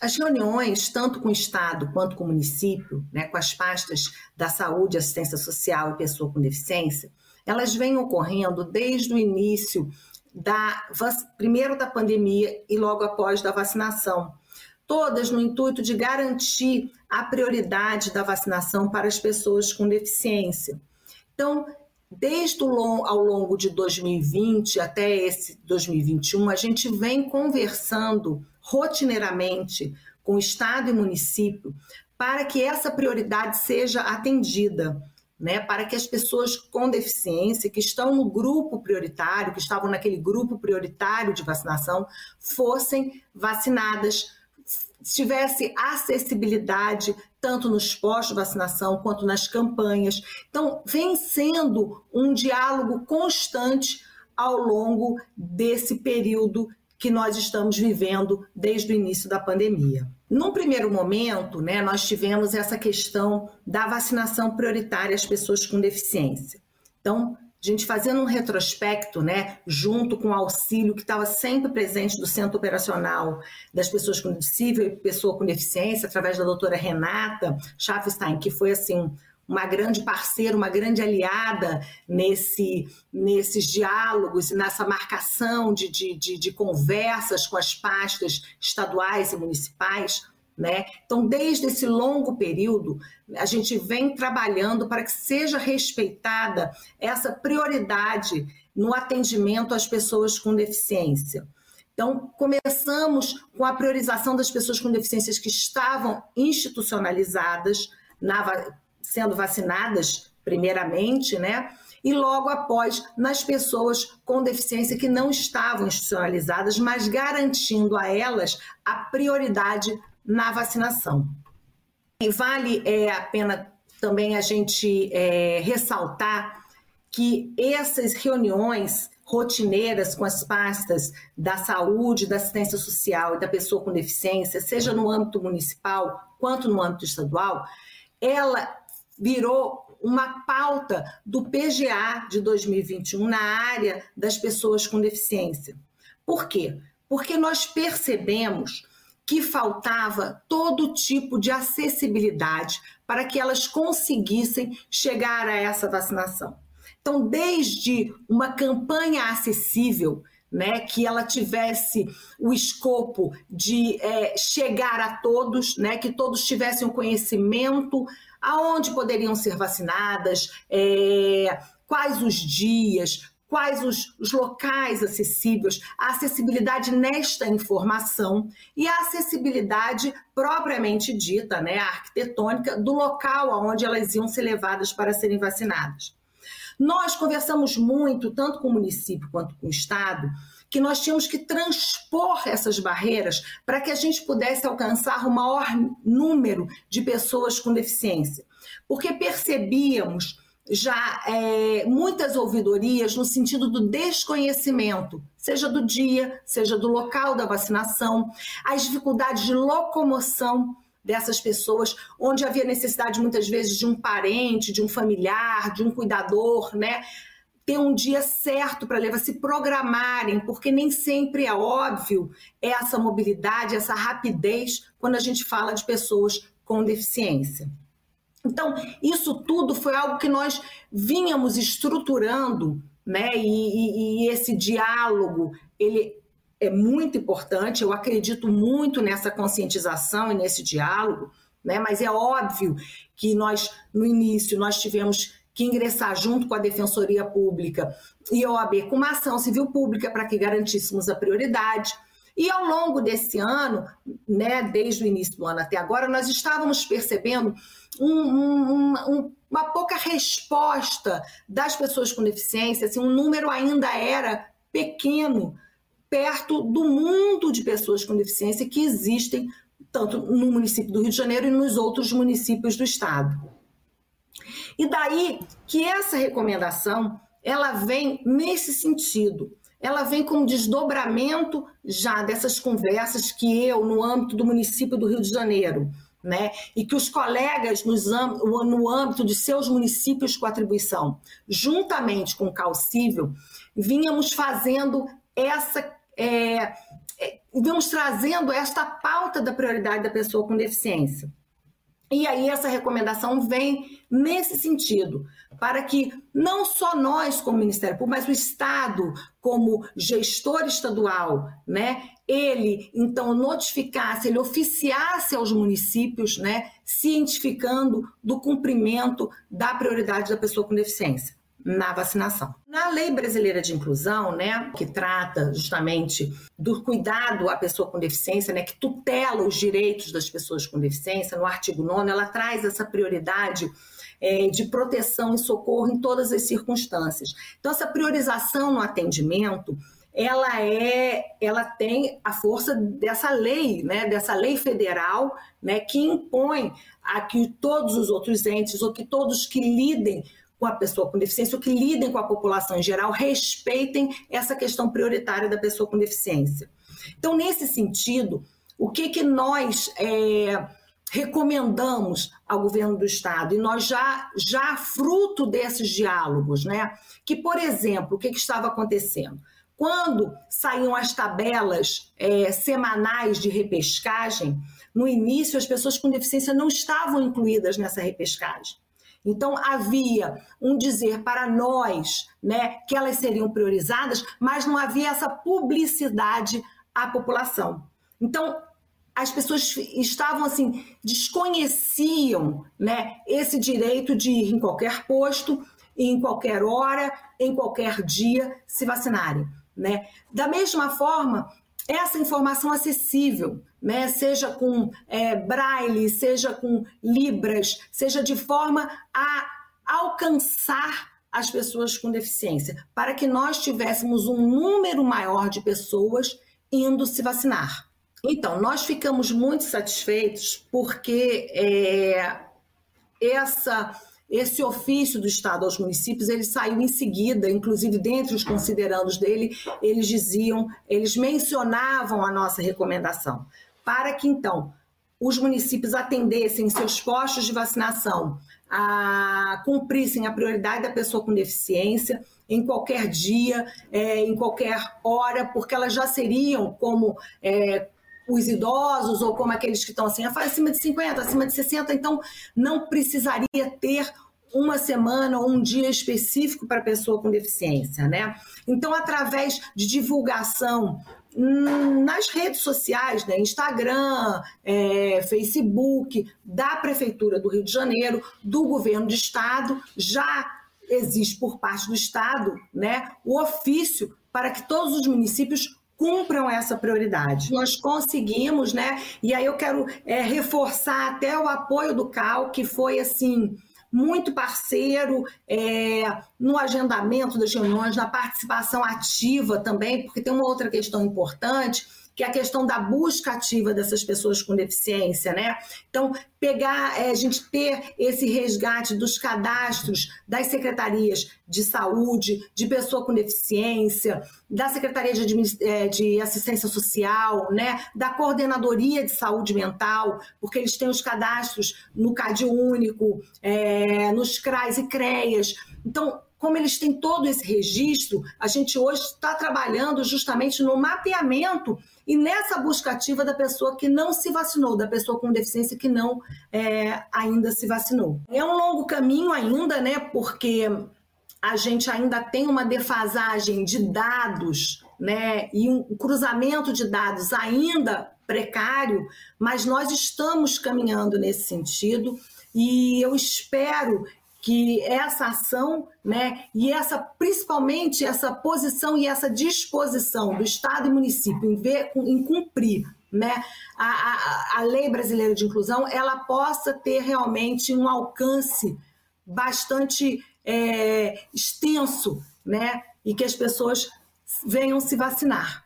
As reuniões, tanto com o Estado quanto com o município, né, com as pastas da saúde, assistência social e pessoa com deficiência, elas vêm ocorrendo desde o início da primeiro da pandemia e logo após da vacinação. Todas no intuito de garantir a prioridade da vacinação para as pessoas com deficiência. Então, desde o ao longo de 2020 até esse 2021, a gente vem conversando rotineiramente com Estado e município para que essa prioridade seja atendida. Né, para que as pessoas com deficiência que estão no grupo prioritário, que estavam naquele grupo prioritário de vacinação, fossem vacinadas, tivesse acessibilidade tanto nos postos de vacinação quanto nas campanhas. Então, vem sendo um diálogo constante ao longo desse período que nós estamos vivendo desde o início da pandemia. Num primeiro momento, né, nós tivemos essa questão da vacinação prioritária às pessoas com deficiência. Então, a gente fazendo um retrospecto, né, junto com o auxílio que estava sempre presente do Centro Operacional das Pessoas com Deficiência e Pessoa com Deficiência, através da doutora Renata Schaffstein, que foi assim uma grande parceira, uma grande aliada nesse, nesses diálogos nessa marcação de, de, de, de conversas com as pastas estaduais e municipais. Né? Então, desde esse longo período, a gente vem trabalhando para que seja respeitada essa prioridade no atendimento às pessoas com deficiência. Então, começamos com a priorização das pessoas com deficiências que estavam institucionalizadas na, sendo vacinadas primeiramente, né? E logo após nas pessoas com deficiência que não estavam institucionalizadas, mas garantindo a elas a prioridade na vacinação. E vale é, a pena também a gente é, ressaltar que essas reuniões rotineiras com as pastas da saúde, da assistência social e da pessoa com deficiência, seja no âmbito municipal quanto no âmbito estadual, ela virou uma pauta do PGA de 2021 na área das pessoas com deficiência. Por quê? Porque nós percebemos que faltava todo tipo de acessibilidade para que elas conseguissem chegar a essa vacinação. Então, desde uma campanha acessível, né, que ela tivesse o escopo de é, chegar a todos, né, que todos tivessem o conhecimento aonde poderiam ser vacinadas, é, quais os dias, quais os, os, locais acessíveis, a acessibilidade nesta informação e a acessibilidade propriamente dita, né, arquitetônica do local aonde elas iam ser levadas para serem vacinadas. Nós conversamos muito, tanto com o município quanto com o Estado, que nós tínhamos que transpor essas barreiras para que a gente pudesse alcançar o maior número de pessoas com deficiência. Porque percebíamos já é, muitas ouvidorias no sentido do desconhecimento, seja do dia, seja do local da vacinação, as dificuldades de locomoção dessas pessoas, onde havia necessidade muitas vezes de um parente, de um familiar, de um cuidador, né? ter um dia certo para levar, se programarem, porque nem sempre é óbvio essa mobilidade, essa rapidez quando a gente fala de pessoas com deficiência. Então, isso tudo foi algo que nós vínhamos estruturando, né? E, e, e esse diálogo, ele é muito importante. Eu acredito muito nessa conscientização e nesse diálogo, né? Mas é óbvio que nós, no início, nós tivemos que ingressar junto com a Defensoria Pública e a OAB com uma ação civil pública para que garantíssemos a prioridade. E ao longo desse ano, né, desde o início do ano até agora, nós estávamos percebendo um, um, um, uma pouca resposta das pessoas com deficiência, assim, um número ainda era pequeno perto do mundo de pessoas com deficiência que existem tanto no município do Rio de Janeiro e nos outros municípios do estado. E daí que essa recomendação ela vem nesse sentido. Ela vem como desdobramento já dessas conversas que eu, no âmbito do município do Rio de Janeiro, né? E que os colegas nos, no âmbito de seus municípios com atribuição, juntamente com o Calcível, vínhamos fazendo essa é, é, vamos trazendo esta pauta da prioridade da pessoa com deficiência. E aí essa recomendação vem nesse sentido, para que não só nós como Ministério Público, mas o Estado como gestor estadual, né, ele então notificasse, ele oficiasse aos municípios, né, cientificando do cumprimento da prioridade da pessoa com deficiência na vacinação. Na Lei Brasileira de Inclusão, né, que trata justamente do cuidado à pessoa com deficiência, né, que tutela os direitos das pessoas com deficiência, no artigo 9 ela traz essa prioridade é, de proteção e socorro em todas as circunstâncias. Então, essa priorização no atendimento, ela é, ela tem a força dessa lei, né, dessa lei federal, né, que impõe a que todos os outros entes ou que todos que lidem com a pessoa com deficiência, ou que lidem com a população em geral, respeitem essa questão prioritária da pessoa com deficiência. Então, nesse sentido, o que, que nós é, recomendamos ao governo do Estado? E nós já, já fruto desses diálogos, né? Que, por exemplo, o que, que estava acontecendo? Quando saíam as tabelas é, semanais de repescagem, no início as pessoas com deficiência não estavam incluídas nessa repescagem. Então, havia um dizer para nós né, que elas seriam priorizadas, mas não havia essa publicidade à população. Então, as pessoas estavam assim, desconheciam né, esse direito de ir em qualquer posto, em qualquer hora, em qualquer dia, se vacinarem. Né? Da mesma forma, essa informação acessível, né? seja com é, braille, seja com libras, seja de forma a alcançar as pessoas com deficiência, para que nós tivéssemos um número maior de pessoas indo se vacinar. Então, nós ficamos muito satisfeitos porque é, essa esse ofício do Estado aos municípios, ele saiu em seguida, inclusive dentre os considerandos dele, eles diziam, eles mencionavam a nossa recomendação, para que então os municípios atendessem seus postos de vacinação, a, cumprissem a prioridade da pessoa com deficiência em qualquer dia, é, em qualquer hora, porque elas já seriam como é, os idosos ou como aqueles que estão assim, acima de 50, acima de 60, então não precisaria ter uma semana ou um dia específico para pessoa com deficiência, né? Então, através de divulgação nas redes sociais, né? Instagram, é, Facebook, da Prefeitura do Rio de Janeiro, do governo de estado, já existe por parte do estado, né, o ofício para que todos os municípios cumpram essa prioridade. Nós conseguimos, né? E aí eu quero é, reforçar até o apoio do CAL, que foi assim muito parceiro é, no agendamento das reuniões, na participação ativa também, porque tem uma outra questão importante que é a questão da busca ativa dessas pessoas com deficiência, né? Então, pegar, é, a gente ter esse resgate dos cadastros das secretarias de saúde, de pessoa com deficiência, da Secretaria de, é, de Assistência Social, né? da Coordenadoria de Saúde Mental, porque eles têm os cadastros no CAD Único, é, nos CRAs e CREAS. Então, como eles têm todo esse registro, a gente hoje está trabalhando justamente no mapeamento e nessa busca ativa da pessoa que não se vacinou, da pessoa com deficiência que não é, ainda se vacinou. É um longo caminho ainda, né? Porque a gente ainda tem uma defasagem de dados, né? E um cruzamento de dados ainda precário, mas nós estamos caminhando nesse sentido e eu espero que essa ação, né, e essa principalmente essa posição e essa disposição do Estado e município em, ver, em cumprir né, a, a, a lei brasileira de inclusão, ela possa ter realmente um alcance bastante é, extenso, né, e que as pessoas venham se vacinar.